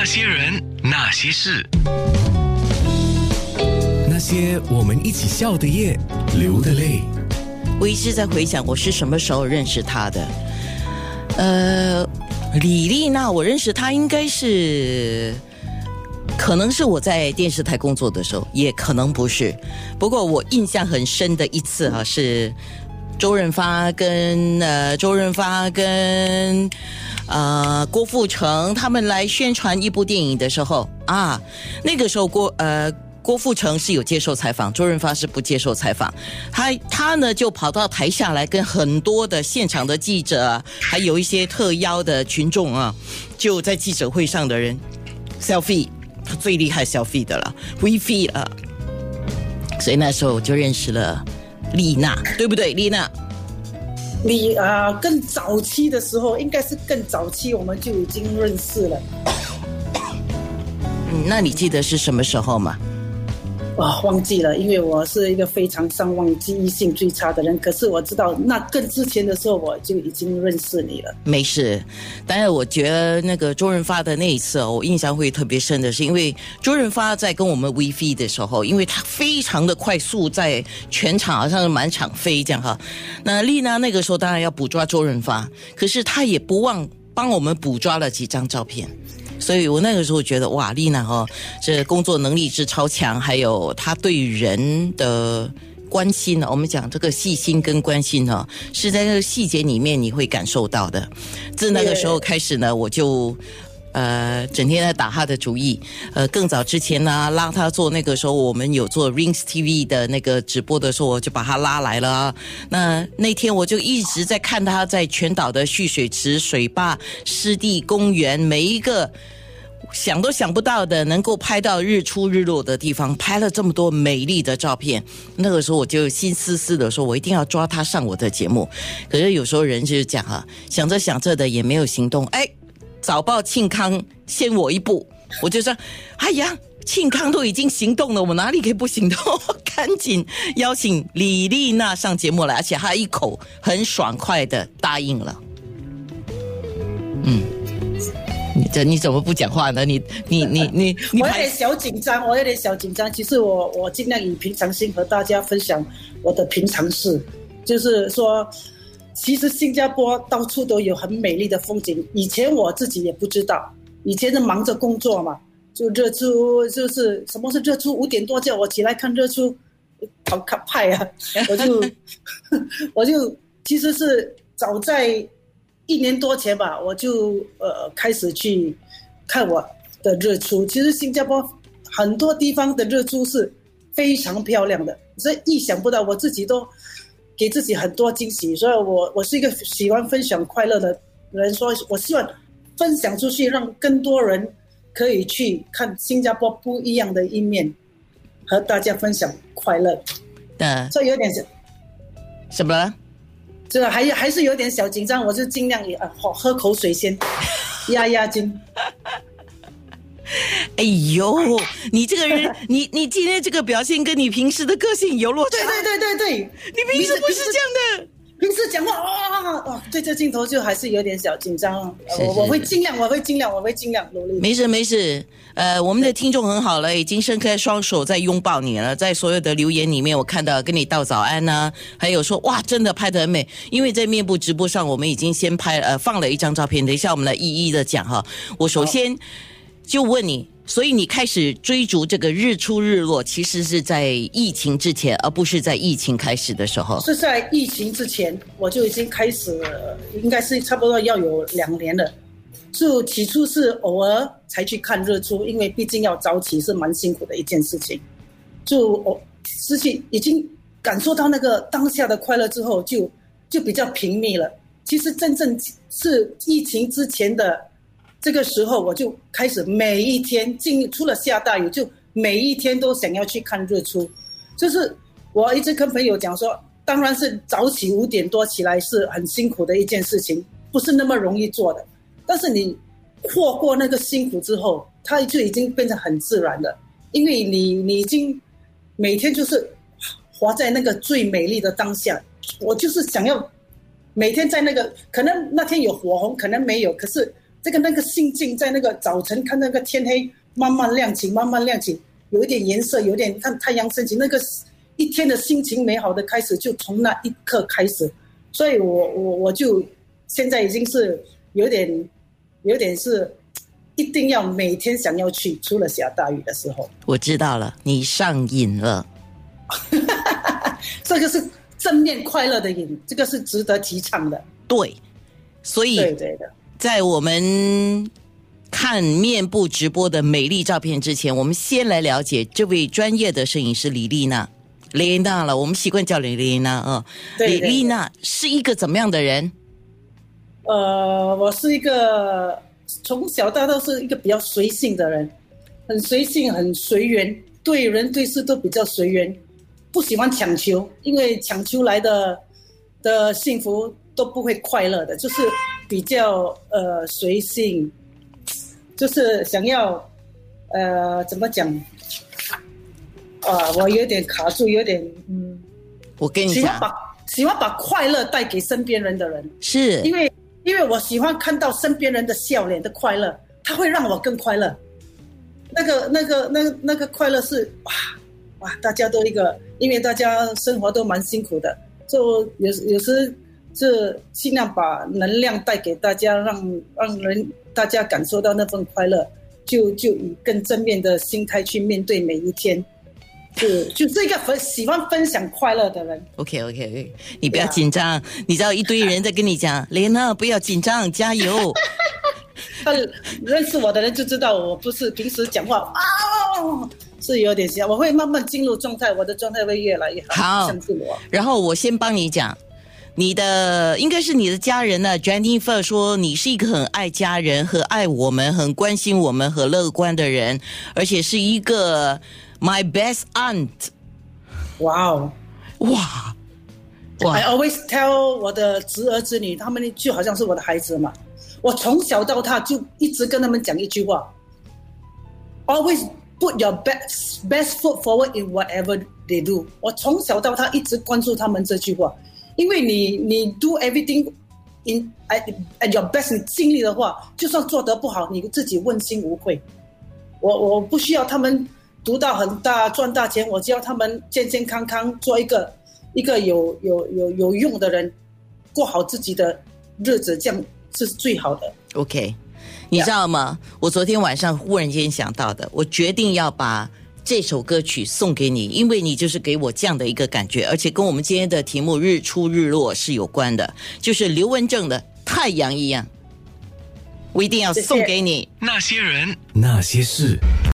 那些人，那些事，那些我们一起笑的夜，流的泪。我一直在回想，我是什么时候认识他的？呃，李丽娜，我认识她应该是，可能是我在电视台工作的时候，也可能不是。不过我印象很深的一次啊，是周润发跟呃周润发跟呃郭富城他们来宣传一部电影的时候啊，那个时候郭呃。郭富城是有接受采访，周润发是不接受采访。他他呢就跑到台下来，跟很多的现场的记者，还有一些特邀的群众啊，就在记者会上的人 selfie，他最厉害 selfie 的了，WeFi 了。所以那时候我就认识了丽娜，对不对？丽娜，你啊，更早期的时候，应该是更早期，我们就已经认识了。嗯，那你记得是什么时候吗？哇，忘记了，因为我是一个非常上忘记忆性最差的人。可是我知道，那更之前的时候，我就已经认识你了。没事，但是我觉得那个周润发的那一次，我印象会特别深的是，因为周润发在跟我们 V V 的时候，因为他非常的快速，在全场好像是满场飞这样哈。那丽娜那个时候当然要捕捉周润发，可是他也不忘帮我们捕捉了几张照片。所以我那个时候觉得哇，丽娜哈，这工作能力之超强，还有她对人的关心呢。我们讲这个细心跟关心呢，是在这个细节里面你会感受到的。自那个时候开始呢，我就呃整天在打他的主意。呃，更早之前呢，拉他做那个时候我们有做 Rings TV 的那个直播的时候，我就把他拉来了。那那天我就一直在看他在全岛的蓄水池、水坝、湿地公园每一个。想都想不到的，能够拍到日出日落的地方，拍了这么多美丽的照片。那个时候我就心思思的说，我一定要抓他上我的节目。可是有时候人就是讲啊，想着想着的也没有行动。哎，早报庆康先我一步，我就说，哎呀，庆康都已经行动了，我哪里可以不行动？赶紧邀请李丽娜上节目来，而且她一口很爽快的答应了。嗯。你这你怎么不讲话呢？你你你你你，我有点小紧张，我有点小紧张。其实我我尽量以平常心和大家分享我的平常事，就是说，其实新加坡到处都有很美丽的风景。以前我自己也不知道，以前是忙着工作嘛，就日出就是什么是日出，五点多叫我起来看日出，好可派啊！我就 我就其实是早在。一年多前吧，我就呃开始去看我的日出。其实新加坡很多地方的日出是非常漂亮的，所以意想不到，我自己都给自己很多惊喜。所以我我是一个喜欢分享快乐的人，说我希望分享出去，让更多人可以去看新加坡不一样的一面，和大家分享快乐。嗯，所以有点什么？这还还是有点小紧张，我就尽量也啊，喝喝口水先 压压惊。哎呦，你这个人，你你今天这个表现跟你平时的个性有落差。对对对对对，你平时不是这样的。平时讲话啊啊，对着镜头就还是有点小紧张。我我会尽量，我会尽量，我会尽量努力。没事没事，呃，我们的听众很好了，已经伸开双手在拥抱你了。在所有的留言里面，我看到跟你道早安呢，还有说哇，真的拍得很美。因为在面部直播上，我们已经先拍呃放了一张照片，等一下我们来一一的讲哈。我首先就问你。所以你开始追逐这个日出日落，其实是在疫情之前，而不是在疫情开始的时候。是在疫情之前，我就已经开始，应该是差不多要有两年了。就起初是偶尔才去看日出，因为毕竟要早起是蛮辛苦的一件事情。就我失去已经感受到那个当下的快乐之后，就就比较平密了。其实真正是疫情之前的。这个时候我就开始每一天，进除了下大雨，就每一天都想要去看日出。就是我一直跟朋友讲说，当然是早起五点多起来是很辛苦的一件事情，不是那么容易做的。但是你跨过那个辛苦之后，它就已经变成很自然的，因为你你已经每天就是活在那个最美丽的当下。我就是想要每天在那个，可能那天有火红，可能没有，可是。这个那个心境，在那个早晨看那个天黑慢慢亮起，慢慢亮起，有一点颜色，有点看太阳升起，那个一天的心情美好的开始，就从那一刻开始。所以我我我就现在已经是有点有点是一定要每天想要去，除了下大雨的时候。我知道了，你上瘾了。这个是正面快乐的瘾，这个是值得提倡的。对，所以对对的。在我们看面部直播的美丽照片之前，我们先来了解这位专业的摄影师李丽娜。李丽娜了，我们习惯叫李丽娜啊。李丽娜是一个怎么样的人？呃，我是一个从小到大是一个比较随性的人，很随性，很随缘，对人对事都比较随缘，不喜欢强求，因为强求来的的幸福都不会快乐的，就是比较呃随性，就是想要呃怎么讲？啊，我有点卡住，有点嗯。我跟你讲，喜欢把喜欢把快乐带给身边人的人，是因为因为我喜欢看到身边人的笑脸的快乐，他会让我更快乐。那个那个那那个快乐是哇哇，大家都一个，因为大家生活都蛮辛苦的，就有有时是尽量把能量带给大家，让让人大家感受到那份快乐，就就以更正面的心态去面对每一天。是，就是一个分喜欢分享快乐的人。OK OK OK，你不要紧张，你知道一堆人在跟你讲，莲娜不要紧张，加油。他 认识我的人就知道我不是平时讲话啊，是有点像，我会慢慢进入状态，我的状态会越来越好。好，相信我。然后我先帮你讲，你的应该是你的家人呢，Jennifer 说你是一个很爱家人、和爱我们、很关心我们和乐观的人，而且是一个。My best aunt，哇哦，哇！I always tell 我的侄儿侄女，他们就好像是我的孩子嘛。我从小到大就一直跟他们讲一句话：Always put your best best foot forward in whatever they do。我从小到大一直关注他们这句话，因为你你 do everything in at your best，你尽力的话，就算做得不好，你自己问心无愧。我我不需要他们。读到很大赚大钱，我只要他们健健康康做一个一个有有有有用的人，过好自己的日子，这样是最好的。OK，你知道吗？我昨天晚上忽然间想到的，我决定要把这首歌曲送给你，因为你就是给我这样的一个感觉，而且跟我们今天的题目“日出日落”是有关的，就是刘文正的《太阳一样》，我一定要送给你。那些人，那些事。